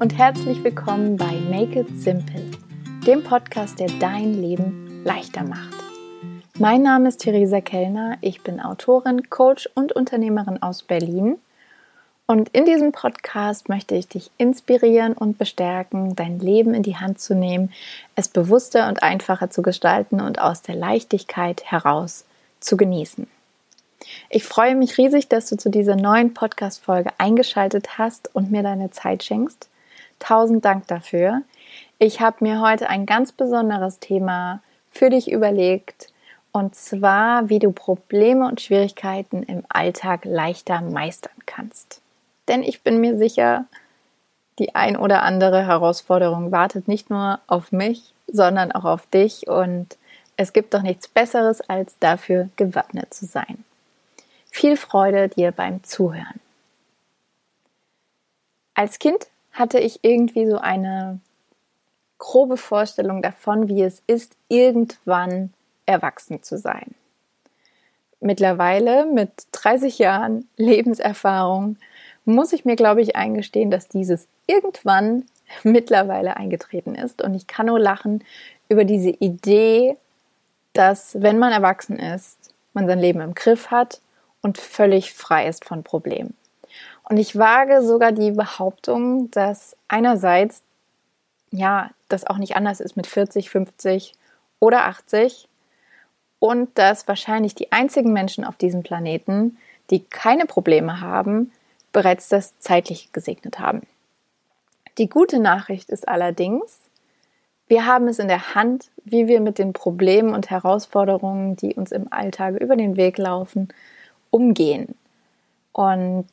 und herzlich willkommen bei Make It Simple, dem Podcast, der dein Leben leichter macht. Mein Name ist Theresa Kellner, ich bin Autorin, Coach und Unternehmerin aus Berlin. Und in diesem Podcast möchte ich dich inspirieren und bestärken, dein Leben in die Hand zu nehmen, es bewusster und einfacher zu gestalten und aus der Leichtigkeit heraus zu genießen. Ich freue mich riesig, dass du zu dieser neuen Podcast-Folge eingeschaltet hast und mir deine Zeit schenkst. Tausend Dank dafür. Ich habe mir heute ein ganz besonderes Thema für dich überlegt und zwar, wie du Probleme und Schwierigkeiten im Alltag leichter meistern kannst. Denn ich bin mir sicher, die ein oder andere Herausforderung wartet nicht nur auf mich, sondern auch auf dich und es gibt doch nichts Besseres, als dafür gewappnet zu sein. Viel Freude dir beim Zuhören. Als Kind hatte ich irgendwie so eine grobe Vorstellung davon, wie es ist, irgendwann erwachsen zu sein. Mittlerweile mit 30 Jahren Lebenserfahrung muss ich mir, glaube ich, eingestehen, dass dieses irgendwann mittlerweile eingetreten ist. Und ich kann nur lachen über diese Idee, dass wenn man erwachsen ist, man sein Leben im Griff hat und völlig frei ist von Problemen. Und ich wage sogar die Behauptung, dass einerseits, ja, das auch nicht anders ist mit 40, 50 oder 80 und dass wahrscheinlich die einzigen Menschen auf diesem Planeten, die keine Probleme haben, bereits das zeitlich gesegnet haben. Die gute Nachricht ist allerdings, wir haben es in der Hand, wie wir mit den Problemen und Herausforderungen, die uns im Alltag über den Weg laufen, umgehen. Und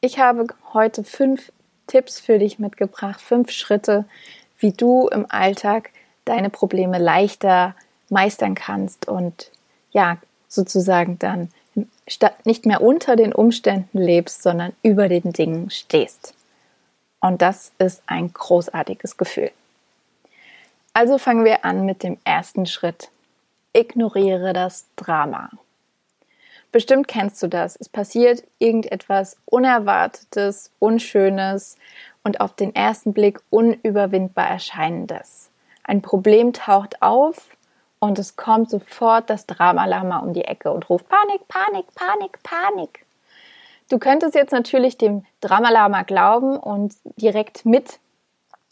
ich habe heute fünf Tipps für dich mitgebracht, fünf Schritte, wie du im Alltag deine Probleme leichter meistern kannst und ja, sozusagen dann nicht mehr unter den Umständen lebst, sondern über den Dingen stehst. Und das ist ein großartiges Gefühl. Also fangen wir an mit dem ersten Schritt. Ignoriere das Drama. Bestimmt kennst du das. Es passiert irgendetwas Unerwartetes, Unschönes und auf den ersten Blick unüberwindbar erscheinendes. Ein Problem taucht auf und es kommt sofort das Dramalama um die Ecke und ruft Panik, Panik, Panik, Panik. Du könntest jetzt natürlich dem Dramalama glauben und direkt mit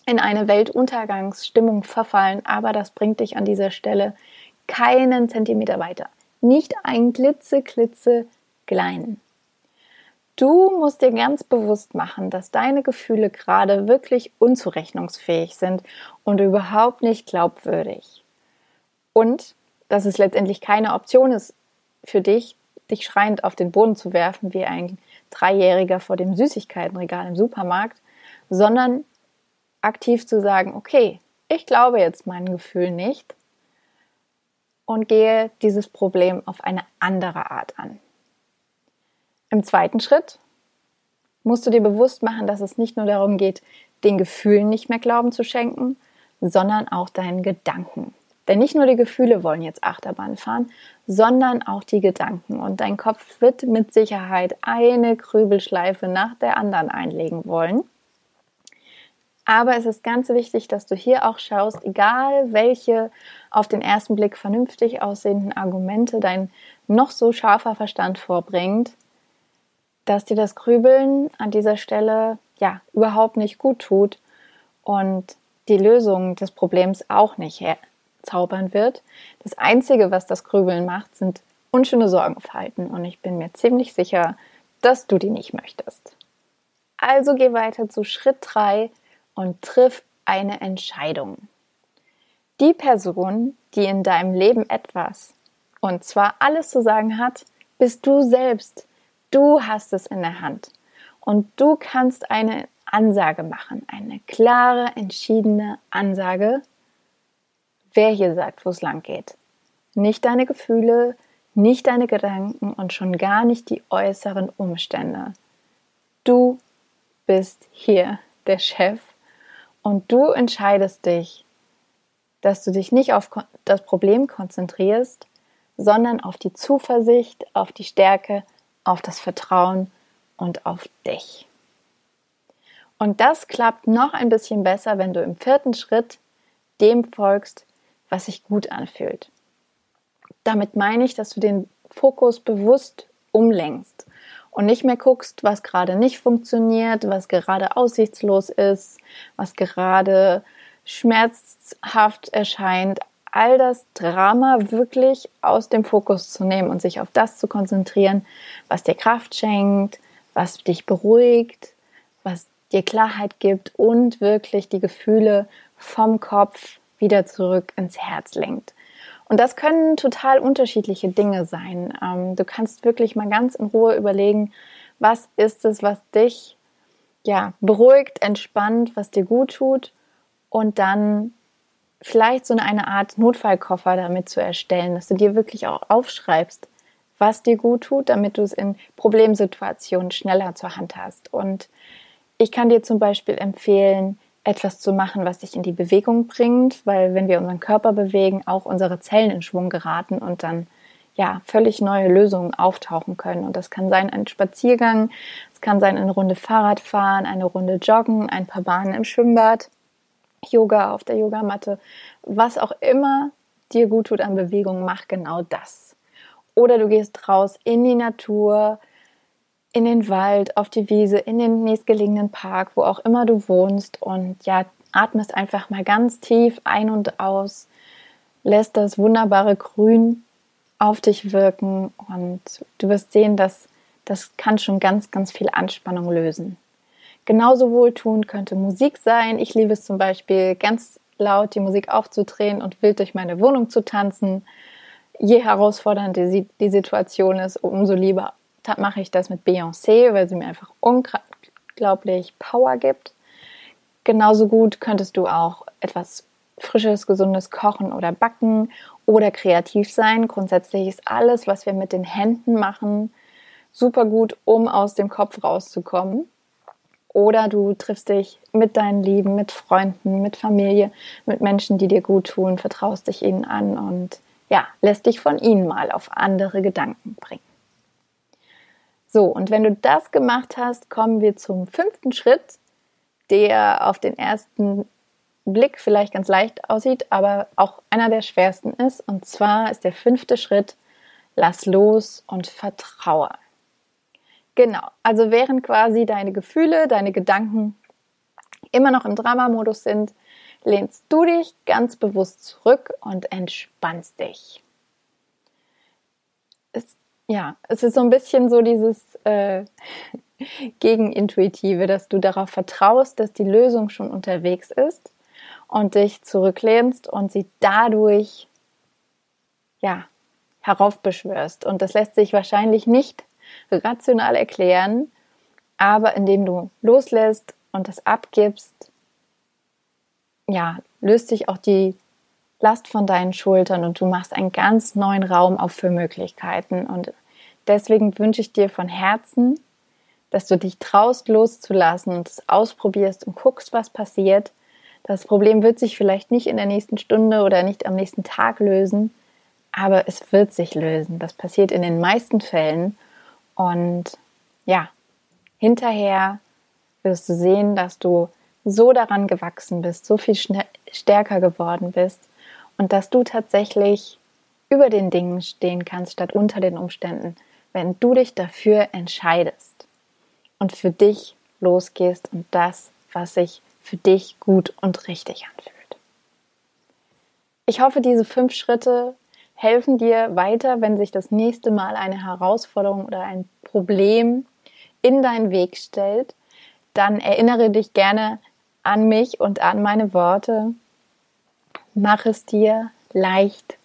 in eine Weltuntergangsstimmung verfallen, aber das bringt dich an dieser Stelle keinen Zentimeter weiter nicht ein klitze, kleinen. Du musst dir ganz bewusst machen, dass deine Gefühle gerade wirklich unzurechnungsfähig sind und überhaupt nicht glaubwürdig. Und dass es letztendlich keine Option ist für dich, dich schreiend auf den Boden zu werfen wie ein Dreijähriger vor dem Süßigkeitenregal im Supermarkt, sondern aktiv zu sagen, okay, ich glaube jetzt meinen Gefühlen nicht und gehe dieses Problem auf eine andere Art an. Im zweiten Schritt musst du dir bewusst machen, dass es nicht nur darum geht, den Gefühlen nicht mehr Glauben zu schenken, sondern auch deinen Gedanken. Denn nicht nur die Gefühle wollen jetzt Achterbahn fahren, sondern auch die Gedanken. Und dein Kopf wird mit Sicherheit eine Grübelschleife nach der anderen einlegen wollen. Aber es ist ganz wichtig, dass du hier auch schaust, egal welche auf den ersten Blick vernünftig aussehenden Argumente dein noch so scharfer Verstand vorbringt, dass dir das Grübeln an dieser Stelle ja überhaupt nicht gut tut und die Lösung des Problems auch nicht zaubern wird. Das Einzige, was das Grübeln macht, sind unschöne Sorgenfalten und ich bin mir ziemlich sicher, dass du die nicht möchtest. Also geh weiter zu Schritt 3 und triff eine Entscheidung. Die Person, die in deinem Leben etwas, und zwar alles zu sagen hat, bist du selbst. Du hast es in der Hand. Und du kannst eine Ansage machen, eine klare, entschiedene Ansage, wer hier sagt, wo es lang geht. Nicht deine Gefühle, nicht deine Gedanken und schon gar nicht die äußeren Umstände. Du bist hier der Chef und du entscheidest dich, dass du dich nicht auf das Problem konzentrierst, sondern auf die Zuversicht, auf die Stärke, auf das Vertrauen und auf dich. Und das klappt noch ein bisschen besser, wenn du im vierten Schritt dem folgst, was sich gut anfühlt. Damit meine ich, dass du den Fokus bewusst umlenkst und nicht mehr guckst, was gerade nicht funktioniert, was gerade aussichtslos ist, was gerade schmerzhaft erscheint, all das Drama wirklich aus dem Fokus zu nehmen und sich auf das zu konzentrieren, was dir Kraft schenkt, was dich beruhigt, was dir Klarheit gibt und wirklich die Gefühle vom Kopf wieder zurück ins Herz lenkt. Und das können total unterschiedliche Dinge sein. Ähm, du kannst wirklich mal ganz in Ruhe überlegen, was ist es, was dich ja beruhigt, entspannt, was dir gut tut und dann vielleicht so eine Art Notfallkoffer damit zu erstellen, dass du dir wirklich auch aufschreibst, was dir gut tut, damit du es in Problemsituationen schneller zur Hand hast. Und ich kann dir zum Beispiel empfehlen, etwas zu machen, was dich in die Bewegung bringt, weil wenn wir unseren Körper bewegen, auch unsere Zellen in Schwung geraten und dann ja völlig neue Lösungen auftauchen können. Und das kann sein ein Spaziergang, es kann sein eine Runde Fahrrad fahren, eine Runde Joggen, ein paar Bahnen im Schwimmbad, Yoga auf der Yogamatte, was auch immer dir gut tut an Bewegung, mach genau das. Oder du gehst raus in die Natur, in den Wald, auf die Wiese, in den nächstgelegenen Park, wo auch immer du wohnst und ja, atmest einfach mal ganz tief ein und aus, lässt das wunderbare Grün auf dich wirken und du wirst sehen, dass das kann schon ganz, ganz viel Anspannung lösen. Genauso wohltuend könnte Musik sein. Ich liebe es zum Beispiel, ganz laut die Musik aufzudrehen und wild durch meine Wohnung zu tanzen. Je herausfordernder die, die Situation ist, umso lieber mache ich das mit Beyoncé, weil sie mir einfach unglaublich Power gibt. Genauso gut könntest du auch etwas frisches, gesundes kochen oder backen oder kreativ sein. Grundsätzlich ist alles, was wir mit den Händen machen, super gut, um aus dem Kopf rauszukommen. Oder du triffst dich mit deinen Lieben, mit Freunden, mit Familie, mit Menschen, die dir gut tun, vertraust dich ihnen an und ja, lässt dich von ihnen mal auf andere Gedanken bringen. So, und wenn du das gemacht hast, kommen wir zum fünften Schritt, der auf den ersten Blick vielleicht ganz leicht aussieht, aber auch einer der schwersten ist. Und zwar ist der fünfte Schritt, lass los und vertraue. Genau, also während quasi deine Gefühle, deine Gedanken immer noch im Dramamodus sind, lehnst du dich ganz bewusst zurück und entspannst dich. Ja, es ist so ein bisschen so dieses äh, Gegenintuitive, dass du darauf vertraust, dass die Lösung schon unterwegs ist und dich zurücklehnst und sie dadurch ja heraufbeschwörst. Und das lässt sich wahrscheinlich nicht rational erklären, aber indem du loslässt und das abgibst, ja, löst sich auch die Last von deinen Schultern und du machst einen ganz neuen Raum auf für Möglichkeiten. Und deswegen wünsche ich dir von Herzen, dass du dich traust loszulassen und es ausprobierst und guckst, was passiert. Das Problem wird sich vielleicht nicht in der nächsten Stunde oder nicht am nächsten Tag lösen, aber es wird sich lösen. Das passiert in den meisten Fällen. Und ja, hinterher wirst du sehen, dass du so daran gewachsen bist, so viel stärker geworden bist und dass du tatsächlich über den Dingen stehen kannst statt unter den Umständen, wenn du dich dafür entscheidest und für dich losgehst und das, was sich für dich gut und richtig anfühlt. Ich hoffe, diese fünf Schritte helfen dir weiter, wenn sich das nächste Mal eine Herausforderung oder ein Problem in deinen Weg stellt. Dann erinnere dich gerne an mich und an meine Worte Mach es dir leicht.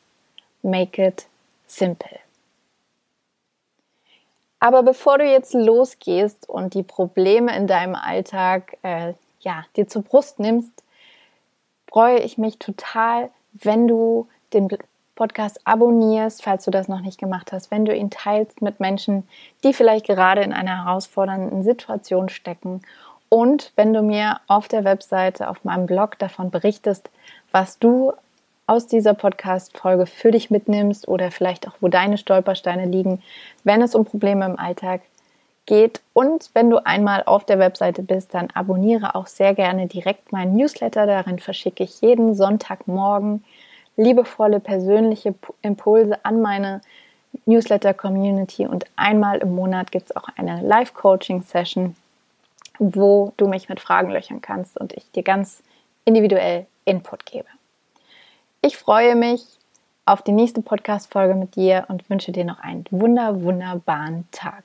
Make it simple. Aber bevor du jetzt losgehst und die Probleme in deinem Alltag äh, ja, dir zur Brust nimmst, freue ich mich total, wenn du den Podcast abonnierst, falls du das noch nicht gemacht hast, wenn du ihn teilst mit Menschen, die vielleicht gerade in einer herausfordernden Situation stecken und wenn du mir auf der Webseite, auf meinem Blog davon berichtest, was du aus dieser Podcast-Folge für dich mitnimmst oder vielleicht auch, wo deine Stolpersteine liegen, wenn es um Probleme im Alltag geht. Und wenn du einmal auf der Webseite bist, dann abonniere auch sehr gerne direkt meinen Newsletter. Darin verschicke ich jeden Sonntagmorgen liebevolle persönliche Impulse an meine Newsletter-Community und einmal im Monat gibt es auch eine Live-Coaching-Session, wo du mich mit Fragen löchern kannst und ich dir ganz individuell Input gebe. Ich freue mich auf die nächste Podcast-Folge mit dir und wünsche dir noch einen wunder, wunderbaren Tag.